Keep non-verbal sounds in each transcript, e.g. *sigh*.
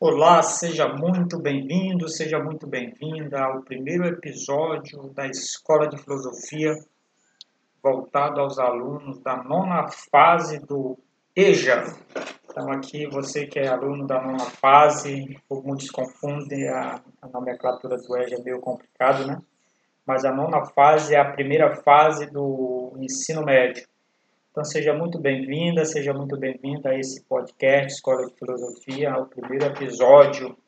Olá, seja muito bem-vindo, seja muito bem-vinda ao primeiro episódio da Escola de Filosofia voltado aos alunos da nona fase do EJA. Então, aqui, você que é aluno da nona fase, muitos confundem a, a nomenclatura do EJA, é meio complicado, né? Mas a nona fase é a primeira fase do ensino médio. Então seja muito bem-vinda, seja muito bem-vinda a esse podcast Escola de Filosofia, ao primeiro episódio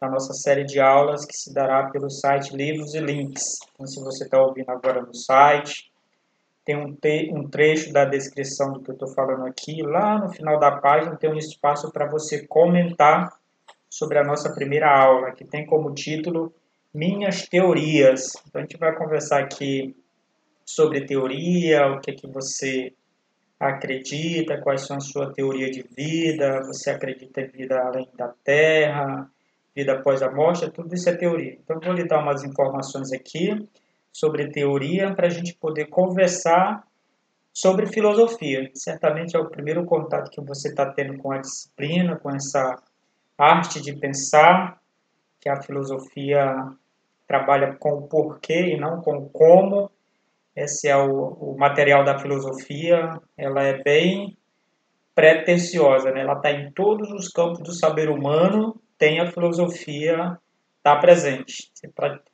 da nossa série de aulas que se dará pelo site Livros e Links. Então se você está ouvindo agora no site, tem um, te um trecho da descrição do que eu estou falando aqui. Lá no final da página tem um espaço para você comentar sobre a nossa primeira aula, que tem como título Minhas Teorias. Então a gente vai conversar aqui sobre teoria, o que, é que você acredita, quais são a sua teoria de vida, você acredita em vida além da Terra, vida após a morte, tudo isso é teoria. Então, vou lhe dar umas informações aqui sobre teoria para a gente poder conversar sobre filosofia. Certamente é o primeiro contato que você está tendo com a disciplina, com essa arte de pensar, que a filosofia trabalha com o porquê e não com o como, esse é o, o material da filosofia. Ela é bem pretensiosa, né? Ela está em todos os campos do saber humano. Tem a filosofia está presente.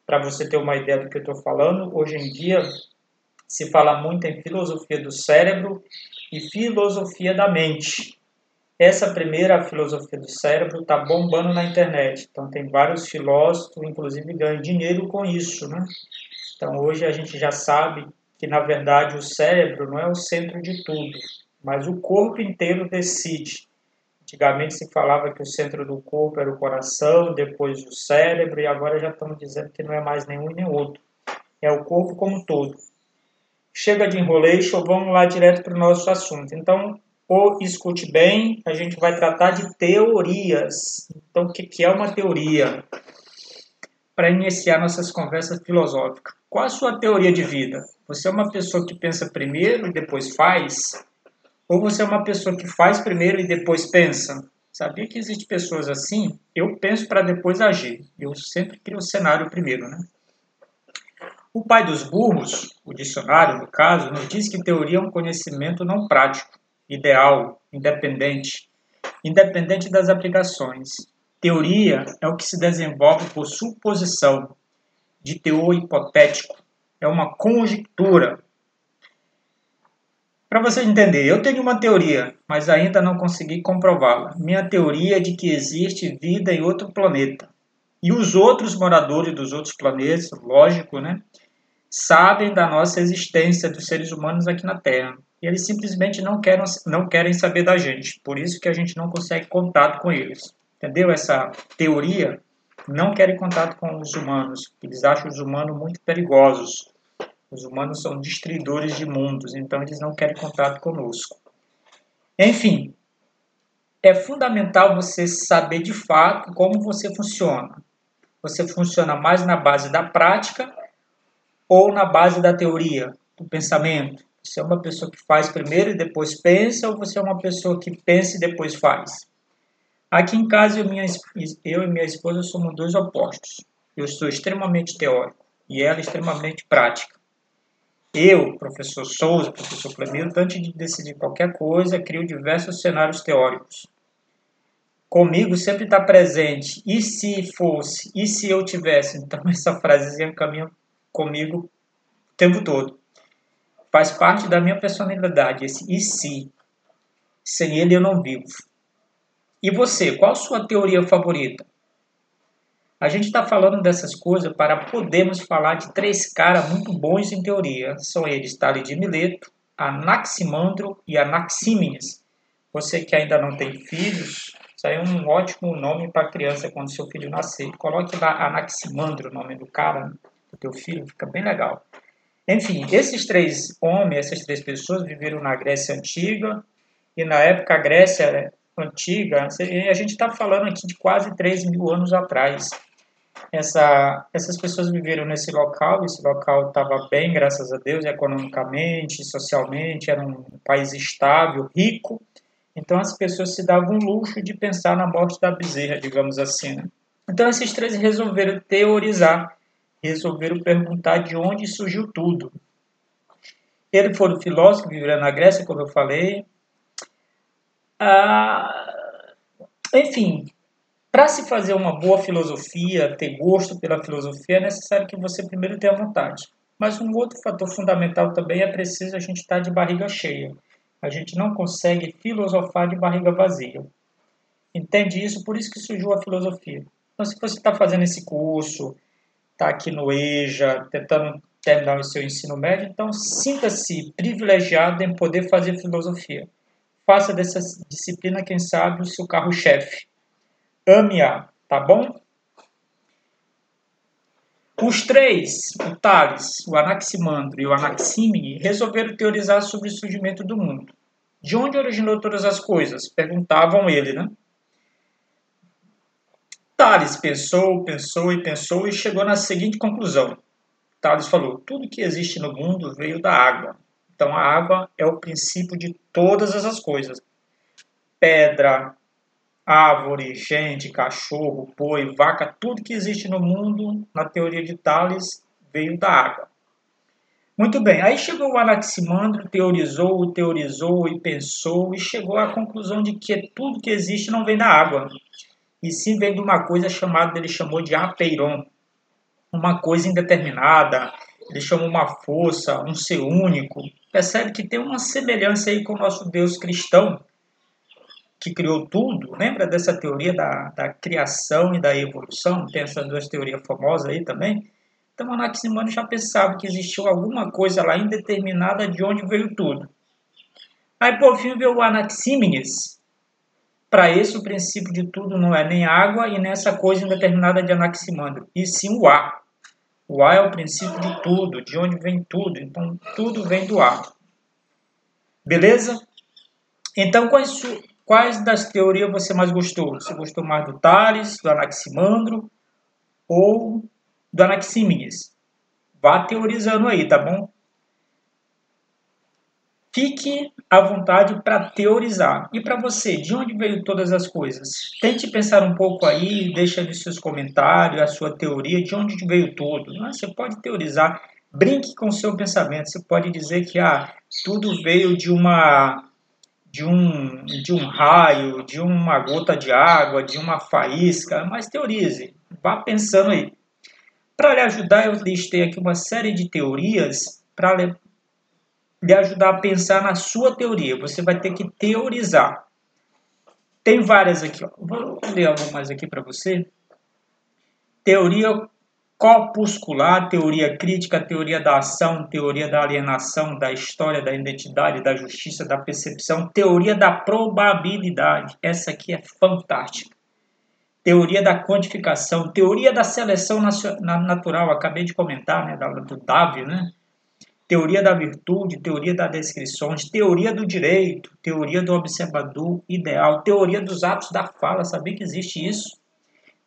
Para você ter uma ideia do que eu estou falando, hoje em dia se fala muito em filosofia do cérebro e filosofia da mente. Essa primeira filosofia do cérebro está bombando na internet. Então tem vários filósofos, inclusive ganham dinheiro com isso, né? Então hoje a gente já sabe que na verdade o cérebro não é o centro de tudo, mas o corpo inteiro decide. Antigamente se falava que o centro do corpo era o coração, depois o cérebro, e agora já estamos dizendo que não é mais nenhum nem outro. É o corpo como um todo. Chega de enrolation, vamos lá direto para o nosso assunto. Então, ou escute bem, a gente vai tratar de teorias. Então, o que é uma teoria? Para iniciar nossas conversas filosóficas. Qual a sua teoria de vida? Você é uma pessoa que pensa primeiro e depois faz? Ou você é uma pessoa que faz primeiro e depois pensa? Sabia que existem pessoas assim? Eu penso para depois agir. Eu sempre crio o cenário primeiro, né? O pai dos burros, o dicionário no caso, nos diz que teoria é um conhecimento não prático, ideal, independente, independente das aplicações. Teoria é o que se desenvolve por suposição, de teor hipotético, é uma conjectura. Para você entender, eu tenho uma teoria, mas ainda não consegui comprová-la. Minha teoria é de que existe vida em outro planeta. E os outros moradores dos outros planetas, lógico, né, sabem da nossa existência dos seres humanos aqui na Terra. E eles simplesmente não querem, não querem saber da gente. Por isso que a gente não consegue contato com eles. Entendeu essa teoria? não querem contato com os humanos. Eles acham os humanos muito perigosos. Os humanos são destruidores de mundos, então eles não querem contato conosco. Enfim, é fundamental você saber de fato como você funciona. Você funciona mais na base da prática ou na base da teoria, do pensamento? Você é uma pessoa que faz primeiro e depois pensa, ou você é uma pessoa que pensa e depois faz? Aqui em casa, eu, minha, eu e minha esposa somos dois opostos. Eu sou extremamente teórico e ela extremamente prática. Eu, professor Souza, professor Clemilton, antes de decidir qualquer coisa, crio diversos cenários teóricos. Comigo sempre está presente, e se fosse, e se eu tivesse? Então, *laughs* essa frasezinha caminha comigo o tempo todo. Faz parte da minha personalidade, esse e se. Sem ele eu não vivo. E você, qual sua teoria favorita? A gente está falando dessas coisas para podermos falar de três caras muito bons em teoria. São eles Tales de Mileto, Anaximandro e Anaxímenes. Você que ainda não tem filhos, isso aí é um ótimo nome para criança quando seu filho nascer. Coloque lá Anaximandro, o nome do cara, do teu filho, fica bem legal. Enfim, esses três homens, essas três pessoas viveram na Grécia Antiga, e na época a Grécia antiga, a gente está falando aqui de quase 3 mil anos atrás. Essa, essas pessoas viveram nesse local, esse local estava bem, graças a Deus, economicamente, socialmente, era um país estável, rico, Então as pessoas se davam o luxo de pensar na morte da bezerra, digamos assim. Né? Então esses três resolveram teorizar, resolveram perguntar de onde surgiu tudo. Eles foram filósofos que viveram na Grécia, como eu falei. Ah, enfim, para se fazer uma boa filosofia, ter gosto pela filosofia, é necessário que você primeiro tenha vontade. Mas um outro fator fundamental também é preciso a gente estar de barriga cheia. A gente não consegue filosofar de barriga vazia. Entende isso? Por isso que surgiu a filosofia. Então, se você está fazendo esse curso, está aqui no EJA, tentando terminar o seu ensino médio, então sinta-se privilegiado em poder fazer filosofia. Faça dessa disciplina, quem sabe, o seu carro-chefe. Ame-a, tá bom? Os três, o Tales, o Anaximandro e o Anaxímene, resolveram teorizar sobre o surgimento do mundo. De onde originou todas as coisas? Perguntavam ele, né? Tales pensou, pensou e pensou e chegou na seguinte conclusão. Tales falou: tudo que existe no mundo veio da água. Então a água é o princípio de todas essas coisas. Pedra, árvore, gente, cachorro, boi, vaca, tudo que existe no mundo, na teoria de Tales, veio da água. Muito bem, aí chegou o Anaximandro, teorizou, teorizou e pensou e chegou à conclusão de que tudo que existe não vem da água, e sim vem de uma coisa chamada, ele chamou de apeiron, uma coisa indeterminada, ele chamou uma força, um ser único. Percebe que tem uma semelhança aí com o nosso Deus cristão, que criou tudo. Lembra dessa teoria da, da criação e da evolução? Tem essas duas teorias famosas aí também. Então, Anaximandro já pensava que existiu alguma coisa lá indeterminada de onde veio tudo. Aí, por fim, veio o Anaxímenes. Para esse, o princípio de tudo não é nem água e nem essa coisa indeterminada de Anaximandro, e sim o ar. O ar é o princípio de tudo, de onde vem tudo. Então, tudo vem do ar. Beleza? Então, quais, quais das teorias você mais gostou? Você gostou mais do Tales, do Anaximandro ou do Anaxímenes? Vá teorizando aí, tá bom? Fique à vontade para teorizar. E para você, de onde veio todas as coisas? Tente pensar um pouco aí, deixa nos seus comentários a sua teoria, de onde veio tudo. É? Você pode teorizar, brinque com o seu pensamento. Você pode dizer que ah, tudo veio de uma de um, de um raio, de uma gota de água, de uma faísca, mas teorize, vá pensando aí. Para lhe ajudar, eu listei aqui uma série de teorias para lhe ajudar a pensar na sua teoria. Você vai ter que teorizar. Tem várias aqui. Ó. Vou ler algumas aqui para você. Teoria corpuscular, teoria crítica, teoria da ação, teoria da alienação, da história, da identidade, da justiça, da percepção, teoria da probabilidade. Essa aqui é fantástica. Teoria da quantificação, teoria da seleção natural, acabei de comentar, né, do Davi, né? Teoria da virtude, teoria das descrições, teoria do direito, teoria do observador ideal, teoria dos atos da fala, sabia que existe isso?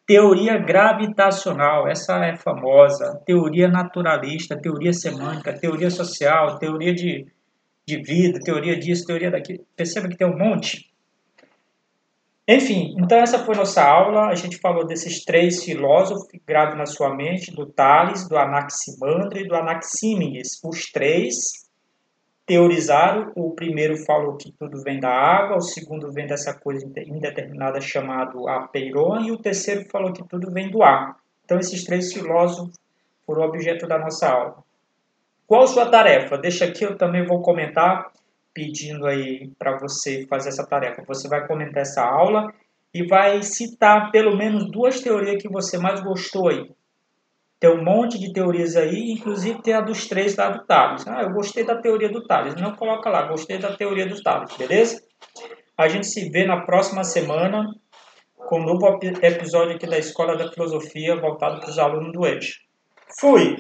Teoria gravitacional, essa é famosa, teoria naturalista, teoria semântica, teoria social, teoria de, de vida, teoria disso, teoria daquilo. Perceba que tem um monte. Enfim, então essa foi nossa aula. A gente falou desses três filósofos, grave na sua mente, do Tales, do Anaximandro e do Anaxímenes. Os três teorizaram. O primeiro falou que tudo vem da água, o segundo vem dessa coisa indeterminada chamada apeiron, e o terceiro falou que tudo vem do ar. Então esses três filósofos foram objeto da nossa aula. Qual sua tarefa? Deixa aqui, eu também vou comentar pedindo aí para você fazer essa tarefa. Você vai comentar essa aula e vai citar pelo menos duas teorias que você mais gostou aí. Tem um monte de teorias aí, inclusive tem a dos três lá do Tales. Ah, eu gostei da teoria do Tales. Não coloca lá, gostei da teoria do Tales, beleza? A gente se vê na próxima semana com um novo episódio aqui da Escola da Filosofia voltado para os alunos do EJA. Fui!